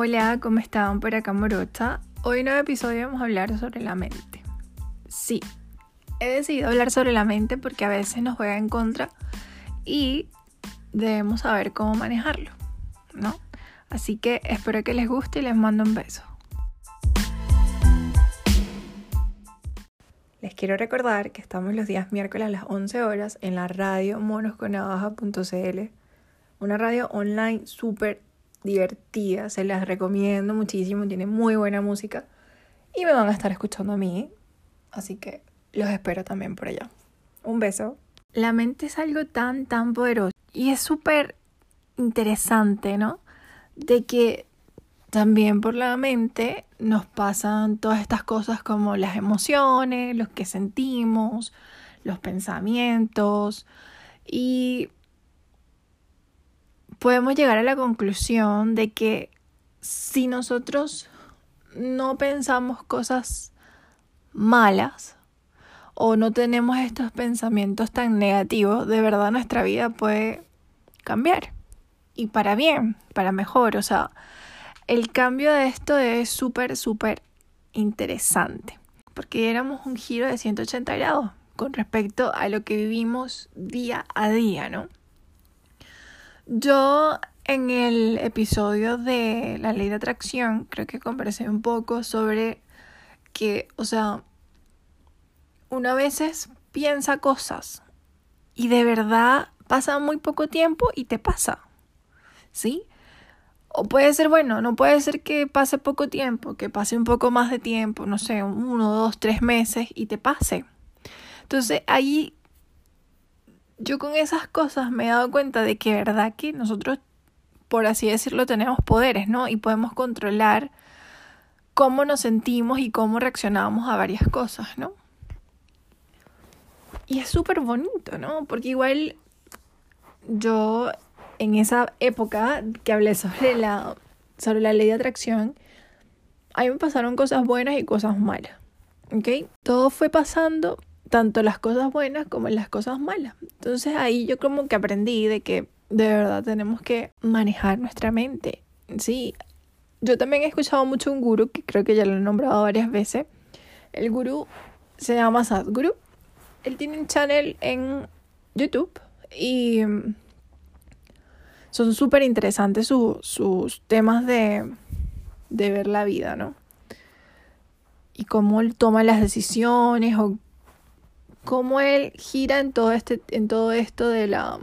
Hola, ¿cómo están? Por acá Morocha. Hoy en un episodio vamos a hablar sobre la mente. Sí, he decidido hablar sobre la mente porque a veces nos juega en contra y debemos saber cómo manejarlo, ¿no? Así que espero que les guste y les mando un beso. Les quiero recordar que estamos los días miércoles a las 11 horas en la radio monosconavaja.cl, una radio online súper divertida, se las recomiendo muchísimo, tiene muy buena música y me van a estar escuchando a mí, así que los espero también por allá. Un beso. La mente es algo tan, tan poderoso y es súper interesante, ¿no? De que también por la mente nos pasan todas estas cosas como las emociones, los que sentimos, los pensamientos y podemos llegar a la conclusión de que si nosotros no pensamos cosas malas o no tenemos estos pensamientos tan negativos, de verdad nuestra vida puede cambiar. Y para bien, para mejor. O sea, el cambio de esto es súper, súper interesante. Porque éramos un giro de 180 grados con respecto a lo que vivimos día a día, ¿no? Yo en el episodio de la ley de atracción creo que conversé un poco sobre que, o sea, uno a veces piensa cosas y de verdad pasa muy poco tiempo y te pasa, ¿sí? O puede ser, bueno, no puede ser que pase poco tiempo, que pase un poco más de tiempo, no sé, uno, dos, tres meses y te pase. Entonces ahí yo con esas cosas me he dado cuenta de que verdad que nosotros, por así decirlo, tenemos poderes, ¿no? Y podemos controlar cómo nos sentimos y cómo reaccionamos a varias cosas, ¿no? Y es súper bonito, ¿no? Porque igual yo en esa época que hablé sobre la, sobre la ley de atracción, a mí me pasaron cosas buenas y cosas malas. ¿Ok? Todo fue pasando tanto las cosas buenas como las cosas malas. Entonces ahí yo como que aprendí de que de verdad tenemos que manejar nuestra mente. Sí, yo también he escuchado mucho un gurú, que creo que ya lo he nombrado varias veces. El gurú se llama Sadhguru. Él tiene un channel en YouTube y mm, son súper interesantes sus temas de, de ver la vida, ¿no? Y cómo él toma las decisiones o cómo él gira en todo este en todo esto de la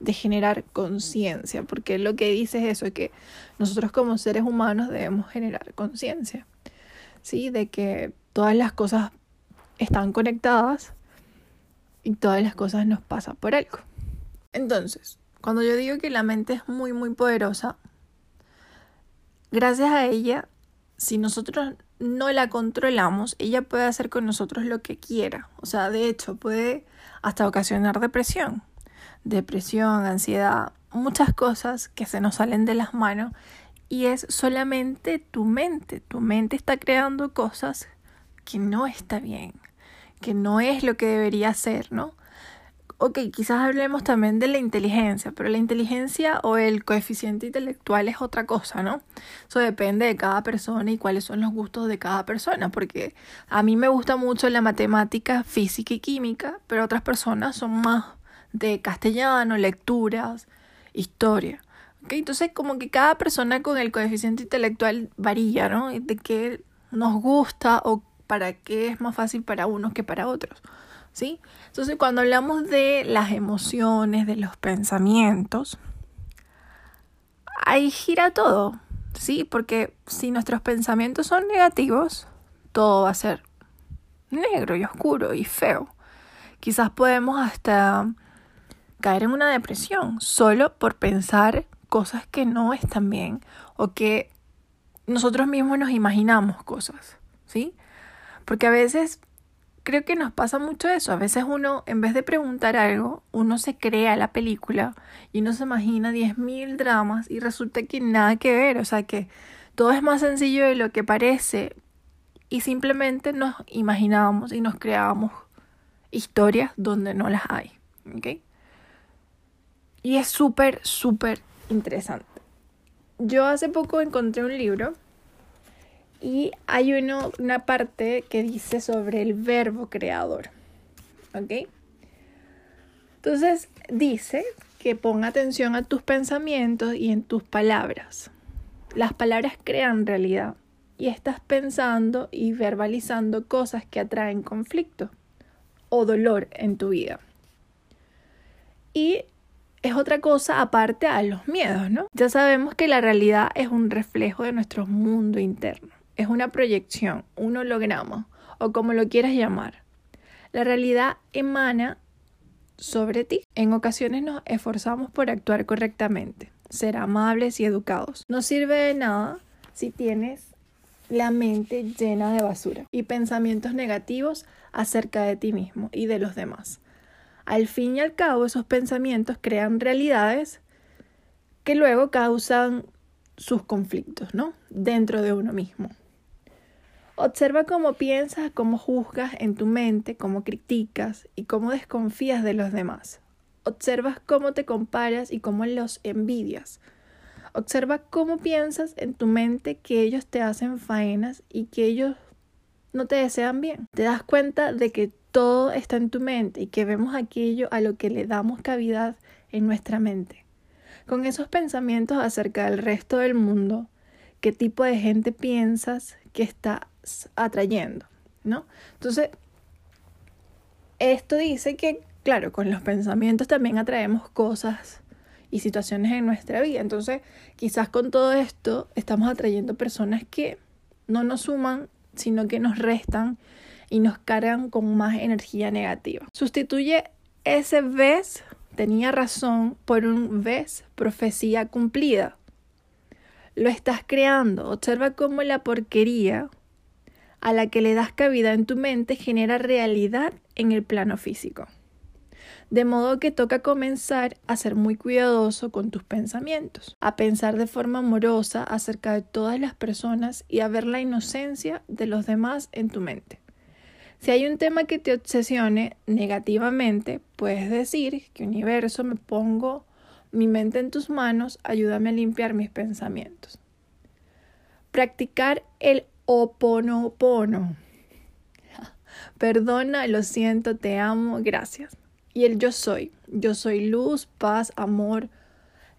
de generar conciencia, porque lo que dice es eso, que nosotros como seres humanos debemos generar conciencia, ¿sí? De que todas las cosas están conectadas y todas las cosas nos pasan por algo. Entonces, cuando yo digo que la mente es muy, muy poderosa, gracias a ella, si nosotros no la controlamos, ella puede hacer con nosotros lo que quiera. O sea, de hecho, puede hasta ocasionar depresión. Depresión, ansiedad, muchas cosas que se nos salen de las manos y es solamente tu mente. Tu mente está creando cosas que no está bien, que no es lo que debería ser, ¿no? Ok, quizás hablemos también de la inteligencia, pero la inteligencia o el coeficiente intelectual es otra cosa, ¿no? Eso depende de cada persona y cuáles son los gustos de cada persona, porque a mí me gusta mucho la matemática, física y química, pero otras personas son más de castellano, lecturas, historia. ¿ok? Entonces, como que cada persona con el coeficiente intelectual varía, ¿no? De qué nos gusta o para qué es más fácil para unos que para otros. ¿Sí? Entonces, cuando hablamos de las emociones, de los pensamientos, ahí gira todo, ¿sí? Porque si nuestros pensamientos son negativos, todo va a ser negro y oscuro y feo. Quizás podemos hasta caer en una depresión solo por pensar cosas que no están bien o que nosotros mismos nos imaginamos cosas, ¿sí? Porque a veces creo que nos pasa mucho eso. A veces uno, en vez de preguntar algo, uno se crea la película y uno se imagina 10.000 dramas y resulta que nada que ver. O sea que todo es más sencillo de lo que parece y simplemente nos imaginábamos y nos creábamos historias donde no las hay. ¿Ok? Y es súper, súper interesante. yo hace poco encontré un libro y hay una parte que dice sobre el verbo creador. ¿Ok? Entonces dice que ponga atención a tus pensamientos y en tus palabras. Las palabras crean realidad y estás pensando y verbalizando cosas que atraen conflicto o dolor en tu vida. Y es otra cosa aparte a los miedos, ¿no? Ya sabemos que la realidad es un reflejo de nuestro mundo interno, es una proyección, un holograma o como lo quieras llamar. La realidad emana sobre ti. En ocasiones nos esforzamos por actuar correctamente, ser amables y educados. No sirve de nada si tienes la mente llena de basura y pensamientos negativos acerca de ti mismo y de los demás. Al fin y al cabo, esos pensamientos crean realidades que luego causan sus conflictos, ¿no? Dentro de uno mismo. Observa cómo piensas, cómo juzgas en tu mente, cómo criticas y cómo desconfías de los demás. Observas cómo te comparas y cómo los envidias. Observa cómo piensas en tu mente que ellos te hacen faenas y que ellos no te desean bien. Te das cuenta de que todo está en tu mente y que vemos aquello a lo que le damos cavidad en nuestra mente. Con esos pensamientos acerca del resto del mundo, qué tipo de gente piensas que está atrayendo, ¿no? Entonces, esto dice que, claro, con los pensamientos también atraemos cosas y situaciones en nuestra vida. Entonces, quizás con todo esto estamos atrayendo personas que no nos suman, sino que nos restan y nos cargan con más energía negativa. Sustituye ese ves, tenía razón, por un ves, profecía cumplida. Lo estás creando. Observa cómo la porquería a la que le das cabida en tu mente genera realidad en el plano físico. De modo que toca comenzar a ser muy cuidadoso con tus pensamientos, a pensar de forma amorosa acerca de todas las personas y a ver la inocencia de los demás en tu mente. Si hay un tema que te obsesione negativamente, puedes decir que universo me pongo mi mente en tus manos, ayúdame a limpiar mis pensamientos. Practicar el oponopono. Perdona, lo siento, te amo, gracias. Y el yo soy. Yo soy luz, paz, amor.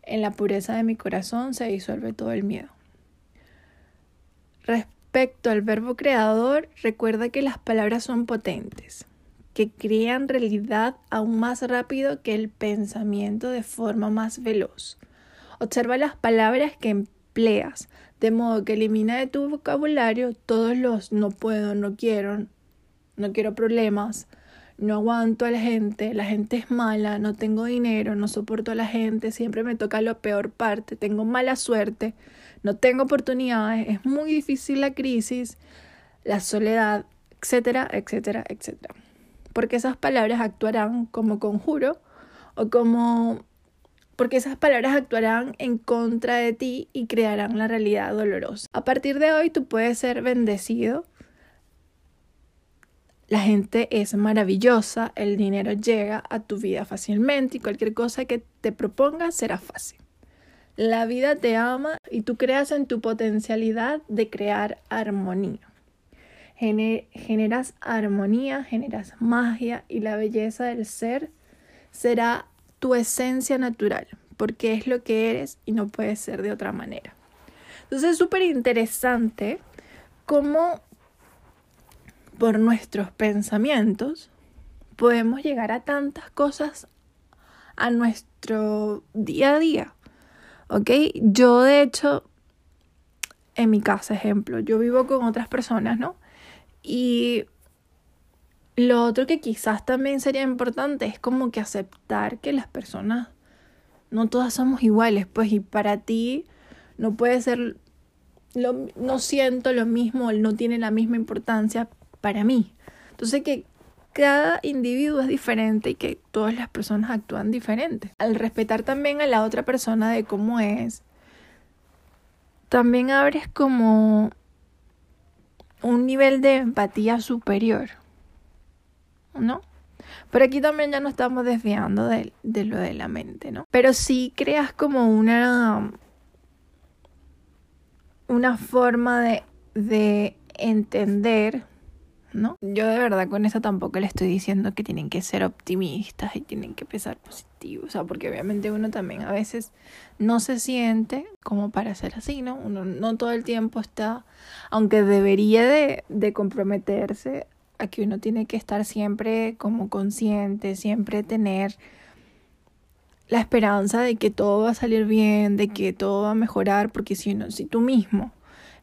En la pureza de mi corazón se disuelve todo el miedo. Respecto al verbo creador, recuerda que las palabras son potentes, que crean realidad aún más rápido que el pensamiento de forma más veloz. Observa las palabras que empleas, de modo que elimina de tu vocabulario todos los no puedo, no quiero, no quiero problemas, no aguanto a la gente, la gente es mala, no tengo dinero, no soporto a la gente, siempre me toca la peor parte, tengo mala suerte, no tengo oportunidades, es muy difícil la crisis, la soledad, etcétera, etcétera, etcétera. Porque esas palabras actuarán como conjuro o como porque esas palabras actuarán en contra de ti y crearán la realidad dolorosa. A partir de hoy tú puedes ser bendecido. La gente es maravillosa, el dinero llega a tu vida fácilmente y cualquier cosa que te propongas será fácil. La vida te ama y tú creas en tu potencialidad de crear armonía. Generas armonía, generas magia y la belleza del ser será tu esencia natural, porque es lo que eres y no puede ser de otra manera. Entonces es súper interesante cómo por nuestros pensamientos podemos llegar a tantas cosas a nuestro día a día. ¿Ok? Yo de hecho, en mi casa, ejemplo, yo vivo con otras personas, ¿no? Y lo otro que quizás también sería importante es como que aceptar que las personas no todas somos iguales, pues y para ti no puede ser lo, no siento lo mismo, no tiene la misma importancia para mí. Entonces que cada individuo es diferente y que todas las personas actúan diferente. Al respetar también a la otra persona de cómo es, también abres como un nivel de empatía superior. ¿no? Pero aquí también ya no estamos desviando de, lo de la mente, ¿no? Pero sí creas como una una forma de, de entender ¿no? Yo de verdad con eso tampoco le estoy diciendo que tienen que ser optimistas y tienen que pensar positivo, o sea, porque obviamente uno también a veces no se siente como para ser así, ¿no? Uno no todo el tiempo está, aunque debería de, de comprometerse a que uno tiene que estar siempre como consciente, siempre tener la esperanza de que todo va a salir bien, de que todo va a mejorar, porque si, uno, si tú mismo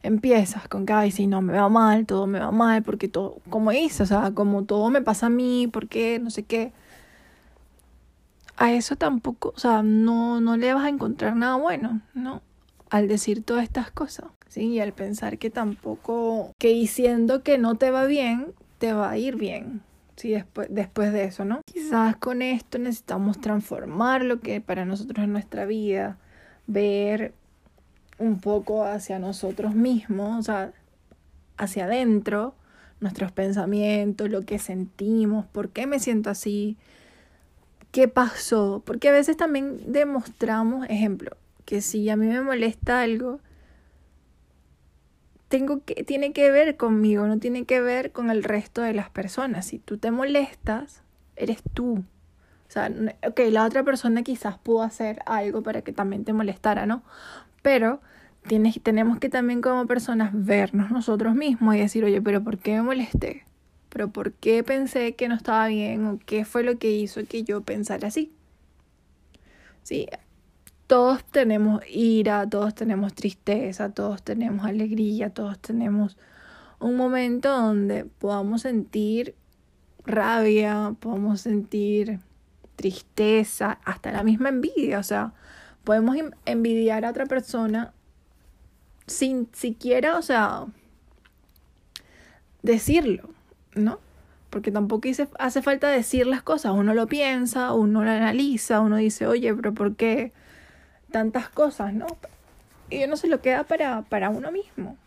empiezas con que, ay, si no, me va mal, todo me va mal, porque todo, como dice, o sea, como todo me pasa a mí, porque no sé qué. A eso tampoco, o sea, no, no le vas a encontrar nada bueno, ¿no? Al decir todas estas cosas, ¿sí? Y al pensar que tampoco, que diciendo que no te va bien, te va a ir bien, ¿sí? Después, después de eso, ¿no? Quizás con esto necesitamos transformar lo que para nosotros es nuestra vida, ver un poco hacia nosotros mismos, o sea, hacia adentro, nuestros pensamientos, lo que sentimos, por qué me siento así, qué pasó, porque a veces también demostramos, ejemplo, que si a mí me molesta algo, tengo que, tiene que ver conmigo, no tiene que ver con el resto de las personas. Si tú te molestas, eres tú. O sea, ok, la otra persona quizás pudo hacer algo para que también te molestara, ¿no? Pero tienes, tenemos que también como personas vernos nosotros mismos y decir, oye, pero ¿por qué me molesté? ¿Pero por qué pensé que no estaba bien? ¿O qué fue lo que hizo que yo pensara así? Sí, todos tenemos ira, todos tenemos tristeza, todos tenemos alegría, todos tenemos un momento donde podamos sentir rabia, podamos sentir tristeza, hasta la misma envidia, o sea, podemos envidiar a otra persona sin siquiera, o sea, decirlo, ¿no? Porque tampoco hace falta decir las cosas, uno lo piensa, uno lo analiza, uno dice, oye, pero ¿por qué tantas cosas, no? Y uno se lo queda para, para uno mismo.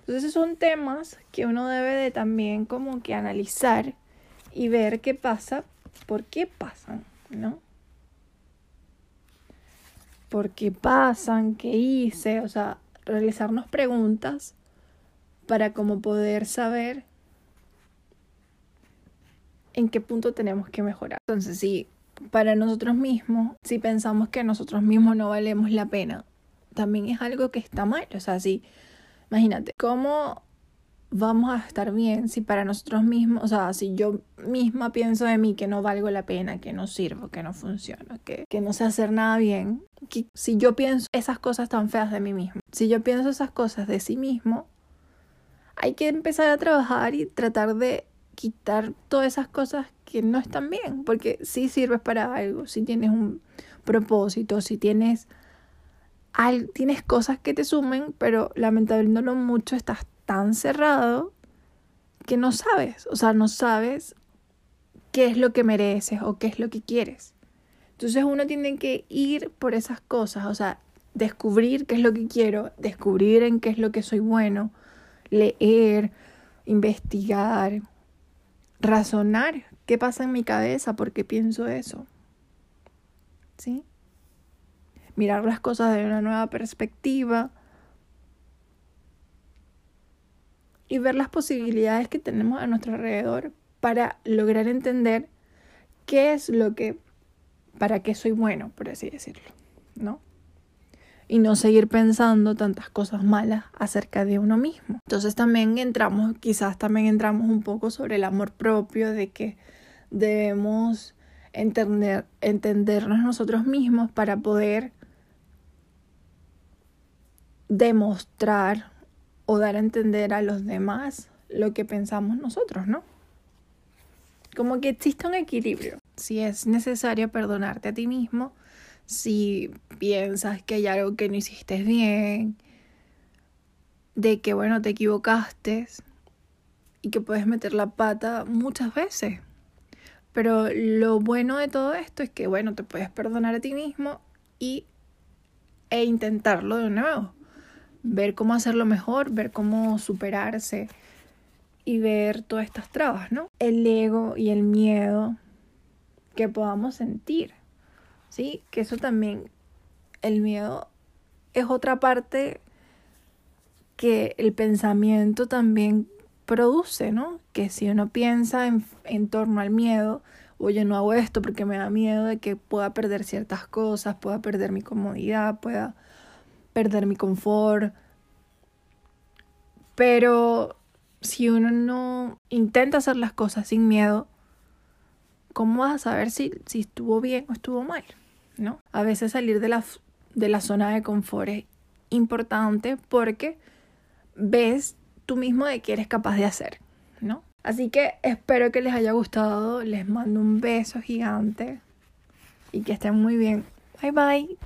Entonces esos son temas que uno debe de también como que analizar y ver qué pasa, por qué pasan, ¿no? ¿Por qué pasan? ¿Qué hice? O sea, realizarnos preguntas para como poder saber en qué punto tenemos que mejorar. Entonces, si para nosotros mismos, si pensamos que nosotros mismos no valemos la pena, también es algo que está mal. O sea, si, imagínate, ¿cómo vamos a estar bien si para nosotros mismos, o sea, si yo misma pienso de mí que no valgo la pena, que no sirvo, que no funciona, que, que no sé hacer nada bien, que si yo pienso esas cosas tan feas de mí mismo, si yo pienso esas cosas de sí mismo, hay que empezar a trabajar y tratar de quitar todas esas cosas que no están bien, porque si sirves para algo, si tienes un propósito, si tienes tienes cosas que te sumen, pero lamentablemente no mucho estás tan cerrado que no sabes, o sea, no sabes qué es lo que mereces o qué es lo que quieres. Entonces uno tiene que ir por esas cosas, o sea, descubrir qué es lo que quiero, descubrir en qué es lo que soy bueno, leer, investigar, razonar qué pasa en mi cabeza, por qué pienso eso. ¿Sí? Mirar las cosas de una nueva perspectiva y ver las posibilidades que tenemos a nuestro alrededor para lograr entender qué es lo que, para qué soy bueno, por así decirlo, ¿no? Y no seguir pensando tantas cosas malas acerca de uno mismo. Entonces también entramos, quizás también entramos un poco sobre el amor propio, de que debemos entender, entendernos nosotros mismos para poder demostrar o dar a entender a los demás lo que pensamos nosotros, ¿no? Como que existe un equilibrio. Si es necesario perdonarte a ti mismo, si piensas que hay algo que no hiciste bien, de que, bueno, te equivocaste y que puedes meter la pata muchas veces. Pero lo bueno de todo esto es que, bueno, te puedes perdonar a ti mismo y, e intentarlo de nuevo ver cómo hacerlo mejor, ver cómo superarse y ver todas estas trabas, ¿no? El ego y el miedo que podamos sentir, ¿sí? Que eso también, el miedo es otra parte que el pensamiento también produce, ¿no? Que si uno piensa en, en torno al miedo, oye, no hago esto porque me da miedo de que pueda perder ciertas cosas, pueda perder mi comodidad, pueda perder mi confort. Pero si uno no intenta hacer las cosas sin miedo, ¿cómo vas a saber si, si estuvo bien o estuvo mal? ¿No? A veces salir de la, de la zona de confort es importante porque ves tú mismo de qué eres capaz de hacer, ¿no? Así que espero que les haya gustado, les mando un beso gigante y que estén muy bien. Bye bye.